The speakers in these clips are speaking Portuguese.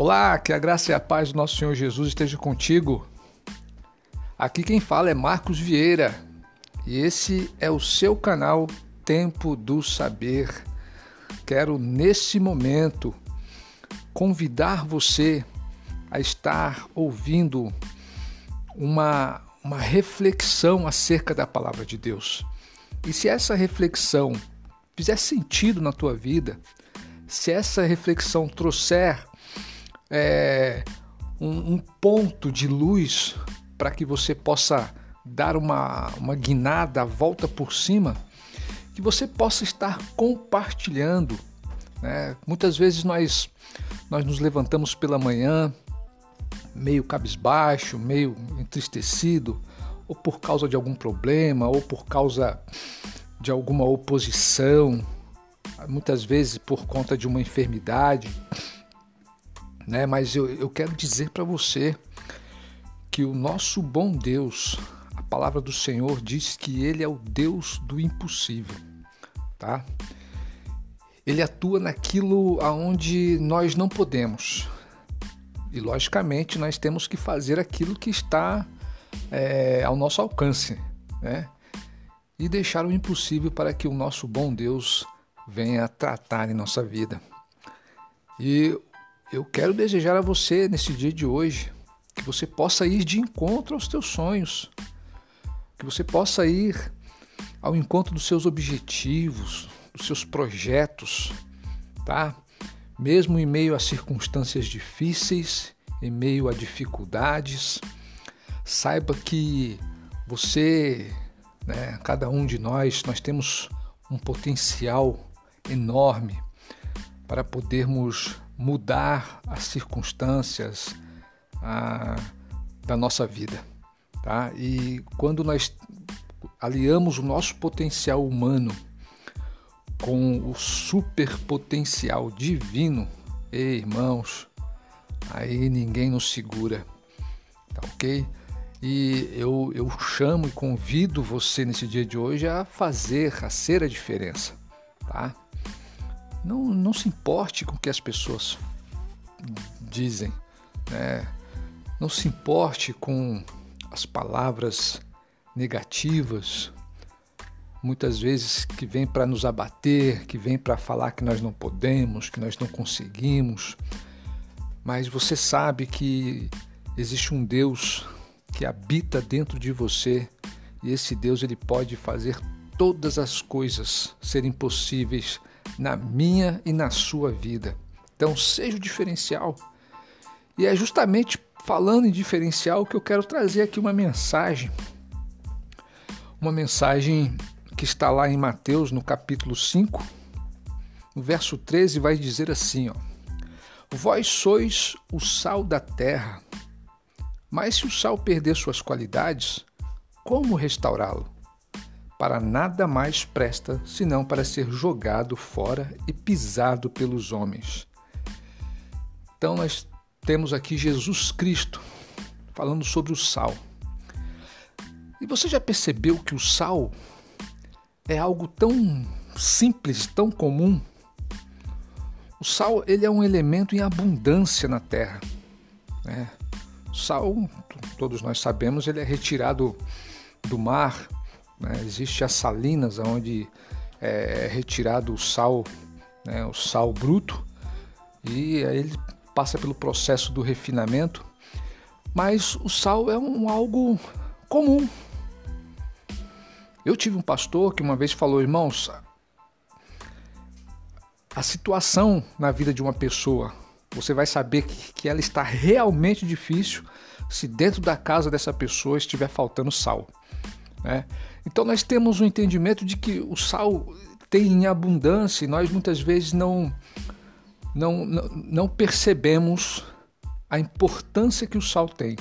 Olá, que a graça e a paz do nosso Senhor Jesus esteja contigo. Aqui quem fala é Marcos Vieira e esse é o seu canal Tempo do Saber. Quero nesse momento convidar você a estar ouvindo uma, uma reflexão acerca da palavra de Deus. E se essa reflexão fizer sentido na tua vida, se essa reflexão trouxer é, um, um ponto de luz para que você possa dar uma, uma guinada, volta por cima, que você possa estar compartilhando. Né? Muitas vezes nós, nós nos levantamos pela manhã meio cabisbaixo, meio entristecido, ou por causa de algum problema, ou por causa de alguma oposição, muitas vezes por conta de uma enfermidade, né? Mas eu, eu quero dizer para você que o nosso bom Deus, a palavra do Senhor diz que Ele é o Deus do impossível, tá? Ele atua naquilo aonde nós não podemos. E logicamente nós temos que fazer aquilo que está é, ao nosso alcance, né? E deixar o impossível para que o nosso bom Deus venha tratar em nossa vida. E eu quero desejar a você nesse dia de hoje que você possa ir de encontro aos teus sonhos, que você possa ir ao encontro dos seus objetivos, dos seus projetos, tá? Mesmo em meio a circunstâncias difíceis, em meio a dificuldades, saiba que você, né, cada um de nós, nós temos um potencial enorme para podermos mudar as circunstâncias a, da nossa vida. Tá? E quando nós aliamos o nosso potencial humano com o superpotencial divino, ei, irmãos, aí ninguém nos segura, tá ok? E eu, eu chamo e convido você nesse dia de hoje a fazer, a ser a diferença, tá? Não, não se importe com o que as pessoas dizem, né? Não se importe com as palavras negativas, muitas vezes que vêm para nos abater, que vêm para falar que nós não podemos, que nós não conseguimos. Mas você sabe que existe um Deus que habita dentro de você e esse Deus ele pode fazer todas as coisas serem possíveis na minha e na sua vida. Então, seja o diferencial. E é justamente falando em diferencial que eu quero trazer aqui uma mensagem. Uma mensagem que está lá em Mateus, no capítulo 5, no verso 13, vai dizer assim: ó, Vós sois o sal da terra, mas se o sal perder suas qualidades, como restaurá-lo? Para nada mais presta senão para ser jogado fora e pisado pelos homens. Então nós temos aqui Jesus Cristo falando sobre o sal. E você já percebeu que o sal é algo tão simples, tão comum? O sal ele é um elemento em abundância na terra. Né? O sal, todos nós sabemos, ele é retirado do mar né? Existe as salinas onde é, é retirado o sal, né? o sal bruto, e aí ele passa pelo processo do refinamento. Mas o sal é um algo comum. Eu tive um pastor que uma vez falou, irmãos, a situação na vida de uma pessoa, você vai saber que, que ela está realmente difícil se dentro da casa dessa pessoa estiver faltando sal. Né? Então nós temos o um entendimento de que o sal tem em abundância e nós muitas vezes não, não, não, percebemos a importância que o sal tem.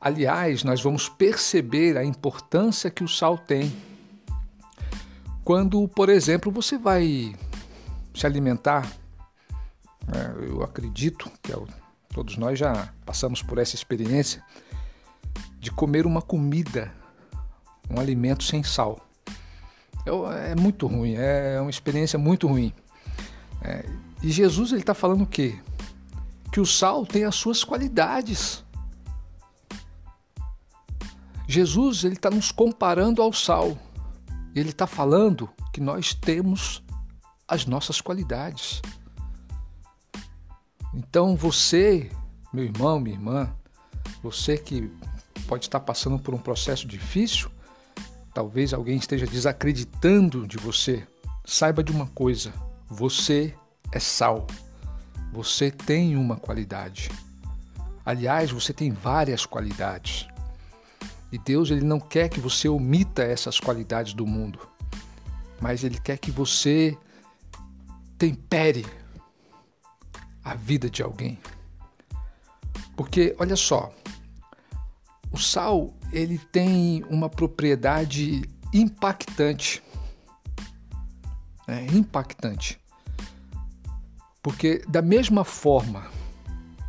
Aliás, nós vamos perceber a importância que o sal tem quando, por exemplo, você vai se alimentar. Né? Eu acredito que é todos nós já passamos por essa experiência de comer uma comida um alimento sem sal. É, é muito ruim, é uma experiência muito ruim. É, e Jesus ele está falando o quê? que o sal tem as suas qualidades. Jesus ele está nos comparando ao sal. Ele está falando que nós temos as nossas qualidades. Então você, meu irmão, minha irmã, você que pode estar passando por um processo difícil, talvez alguém esteja desacreditando de você, saiba de uma coisa: você é sal. Você tem uma qualidade. Aliás, você tem várias qualidades. E Deus ele não quer que você omita essas qualidades do mundo, mas ele quer que você tempere a vida de alguém. Porque olha só, o sal ele tem uma propriedade impactante. É, impactante. Porque da mesma forma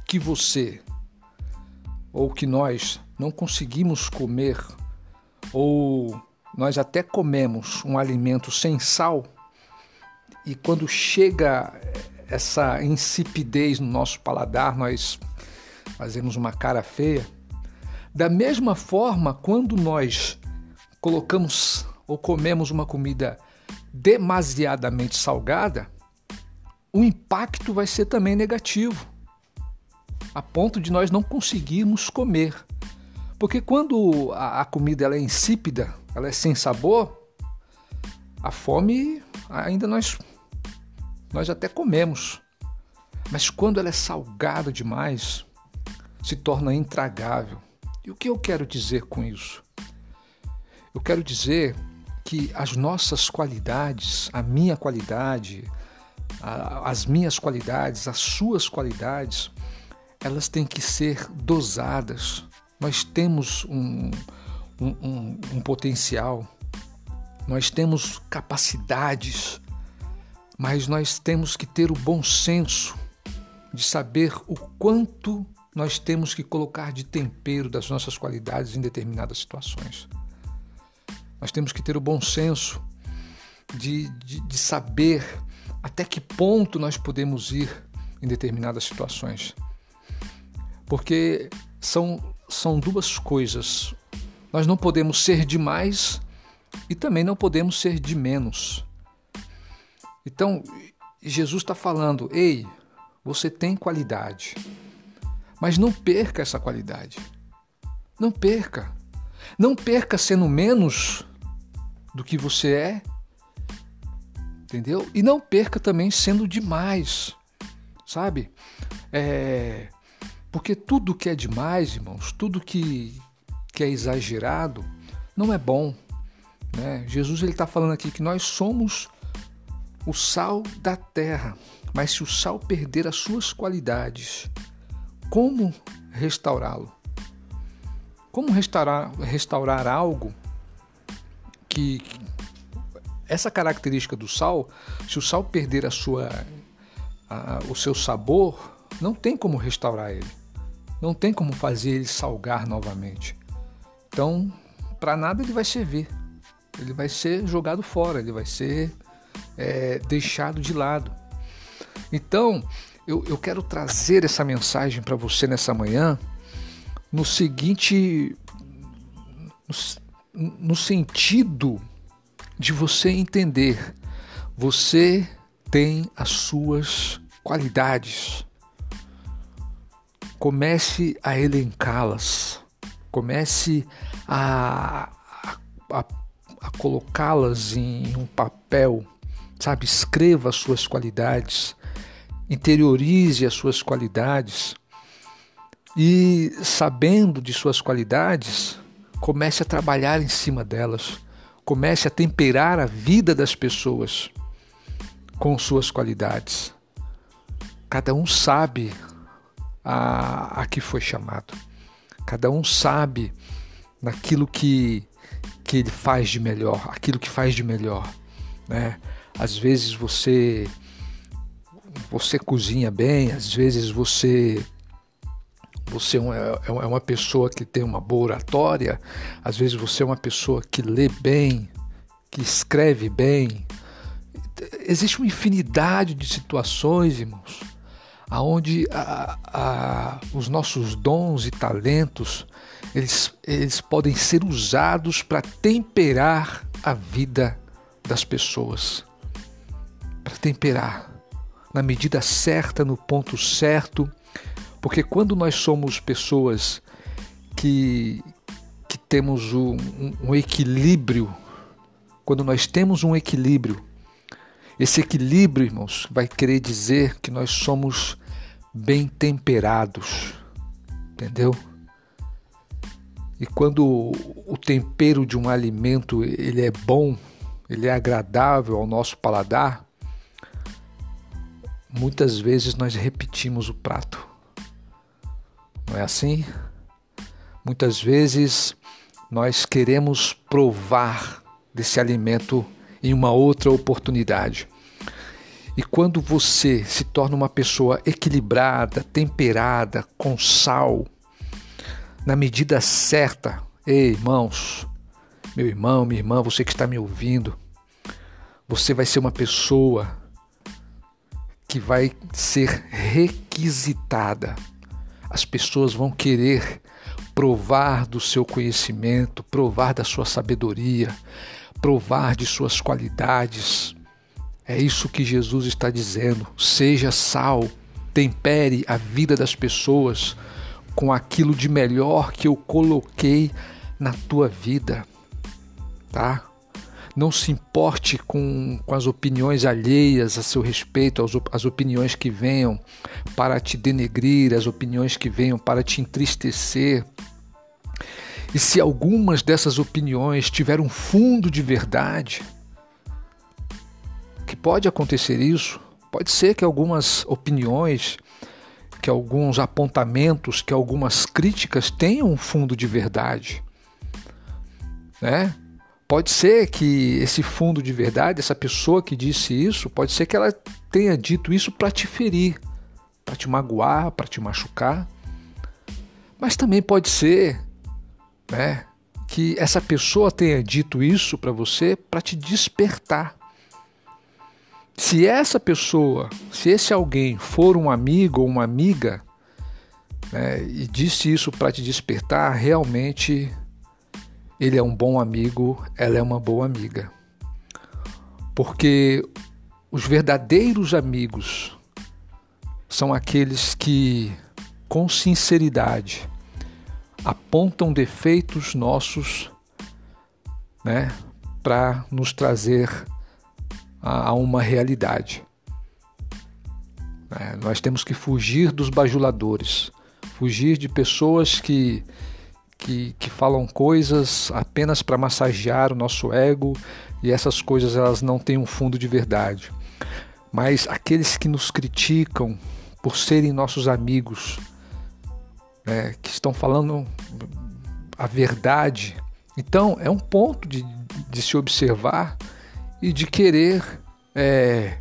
que você ou que nós não conseguimos comer ou nós até comemos um alimento sem sal e quando chega essa insipidez no nosso paladar, nós fazemos uma cara feia. Da mesma forma, quando nós colocamos ou comemos uma comida demasiadamente salgada, o impacto vai ser também negativo, a ponto de nós não conseguirmos comer. Porque quando a, comida ela é insípida, ela é sem sabor, a fome ainda nós nós até comemos. Mas quando ela é salgada demais, se torna intragável. E o que eu quero dizer com isso? Eu quero dizer que as nossas qualidades, a minha qualidade, a, as minhas qualidades, as suas qualidades, elas têm que ser dosadas. Nós temos um, um, um, um potencial, nós temos capacidades, mas nós temos que ter o bom senso de saber o quanto nós temos que colocar de tempero das nossas qualidades em determinadas situações. Nós temos que ter o bom senso de, de, de saber até que ponto nós podemos ir em determinadas situações. Porque são, são duas coisas. Nós não podemos ser de mais e também não podemos ser de menos. Então, Jesus está falando: ei, você tem qualidade, mas não perca essa qualidade. Não perca. Não perca sendo menos do que você é, entendeu? E não perca também sendo demais, sabe? É, porque tudo que é demais, irmãos, tudo que, que é exagerado, não é bom. Né? Jesus está falando aqui que nós somos o sal da terra. Mas se o sal perder as suas qualidades, como restaurá-lo? Como restaurar, restaurar algo que essa característica do sal, se o sal perder a sua, a, o seu sabor, não tem como restaurar ele. Não tem como fazer ele salgar novamente. Então, para nada ele vai servir. Ele vai ser jogado fora, ele vai ser é, deixado de lado. Então, eu, eu quero trazer essa mensagem para você nessa manhã no seguinte. No, no sentido de você entender, você tem as suas qualidades. Comece a elencá-las, comece a, a, a, colocá-las em um papel sabe? Escreva as suas qualidades, interiorize as suas qualidades e, sabendo de suas qualidades, comece a trabalhar em cima delas, comece a temperar a vida das pessoas com suas qualidades. Cada um sabe a, a que foi chamado, cada um sabe naquilo que, que ele faz de melhor, aquilo que faz de melhor. Né? Às vezes você você cozinha bem, às vezes você você é, é, é uma pessoa que tem uma boa oratória, às vezes você é uma pessoa que lê bem, que escreve bem. Existe uma infinidade de situações, irmãos, aonde a, a, os nossos dons e talentos eles, eles podem ser usados para temperar a vida das pessoas, para temperar na medida certa, no ponto certo, porque quando nós somos pessoas que, que temos um, um equilíbrio, quando nós temos um equilíbrio, esse equilíbrio, irmãos, vai querer dizer que nós somos bem temperados, entendeu? E quando o tempero de um alimento ele é bom, ele é agradável ao nosso paladar, muitas vezes nós repetimos o prato. Não é assim? Muitas vezes nós queremos provar desse alimento em uma outra oportunidade. E quando você se torna uma pessoa equilibrada, temperada, com sal, na medida certa, ei, irmãos, meu irmão, minha irmã, você que está me ouvindo, você vai ser uma pessoa que vai ser requisitada. As pessoas vão querer provar do seu conhecimento, provar da sua sabedoria, provar de suas qualidades. É isso que Jesus está dizendo. Seja sal, tempere a vida das pessoas com aquilo de melhor que eu coloquei na tua vida, tá? Não se importe com, com as opiniões alheias a seu respeito, as, as opiniões que venham para te denegrir, as opiniões que venham para te entristecer. E se algumas dessas opiniões tiverem um fundo de verdade, que pode acontecer isso, pode ser que algumas opiniões, que alguns apontamentos, que algumas críticas tenham um fundo de verdade, né? Pode ser que esse fundo de verdade, essa pessoa que disse isso, pode ser que ela tenha dito isso para te ferir, para te magoar, para te machucar. Mas também pode ser, né, que essa pessoa tenha dito isso para você para te despertar. Se essa pessoa, se esse alguém for um amigo ou uma amiga, né, e disse isso para te despertar, realmente ele é um bom amigo, ela é uma boa amiga. Porque os verdadeiros amigos são aqueles que, com sinceridade, apontam defeitos nossos né, para nos trazer a, a uma realidade. É, nós temos que fugir dos bajuladores, fugir de pessoas que, que, que falam coisas apenas para massagear o nosso ego e essas coisas elas não têm um fundo de verdade. Mas aqueles que nos criticam por serem nossos amigos, né, que estão falando a verdade, então é um ponto de, de se observar e de querer é,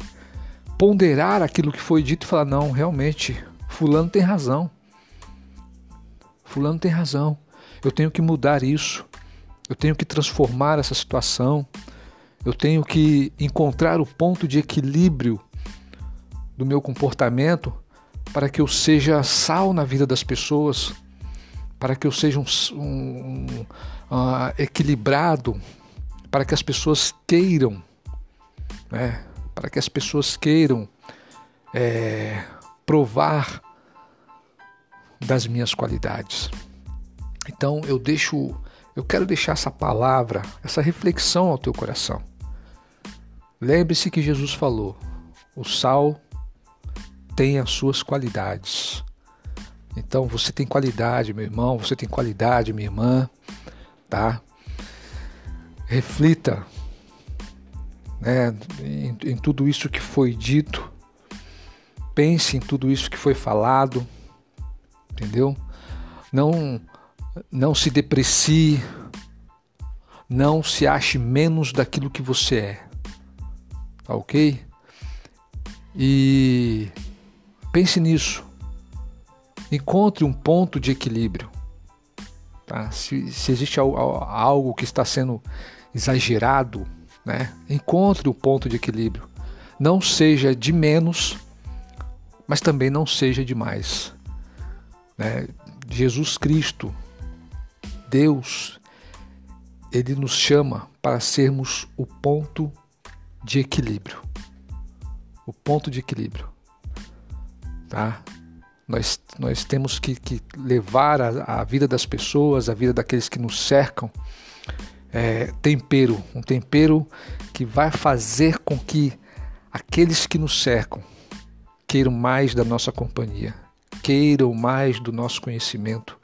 ponderar aquilo que foi dito e falar: não, realmente, Fulano tem razão. Fulano tem razão. Eu tenho que mudar isso. Eu tenho que transformar essa situação. Eu tenho que encontrar o ponto de equilíbrio do meu comportamento para que eu seja sal na vida das pessoas, para que eu seja um, um, um uh, equilibrado, para que as pessoas queiram né? para que as pessoas queiram é, provar das minhas qualidades. Então eu deixo, eu quero deixar essa palavra, essa reflexão ao teu coração. Lembre-se que Jesus falou: o sal tem as suas qualidades. Então você tem qualidade, meu irmão, você tem qualidade, minha irmã, tá? Reflita né, em, em tudo isso que foi dito, pense em tudo isso que foi falado, entendeu? Não, não se deprecie, não se ache menos daquilo que você é, tá ok? E pense nisso, encontre um ponto de equilíbrio. Tá? Se, se existe algo que está sendo exagerado, né? Encontre o ponto de equilíbrio. Não seja de menos, mas também não seja demais. Né? Jesus Cristo, Deus, ele nos chama para sermos o ponto de equilíbrio. O ponto de equilíbrio. Tá? Nós, nós temos que, que levar a, a, vida das pessoas, a vida daqueles que nos cercam, é, tempero, um tempero que vai fazer com que aqueles que nos cercam queiram mais da nossa companhia, queiram mais do nosso conhecimento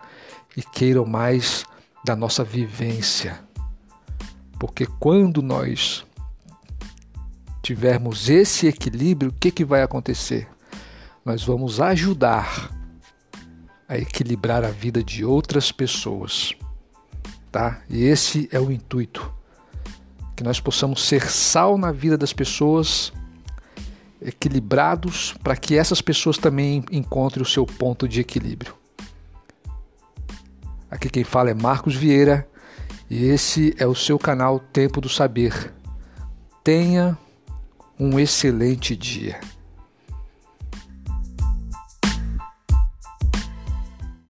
e queiram mais da nossa vivência. Porque quando nós tivermos esse equilíbrio, o que, que vai acontecer? nós vamos ajudar a equilibrar a vida de outras pessoas, tá? E esse é o intuito, que nós possamos ser sal na vida das pessoas, equilibrados, para que essas pessoas também encontrem o seu ponto de equilíbrio. Aqui quem fala é Marcos Vieira e esse é o seu canal Tempo do Saber. Tenha um excelente dia.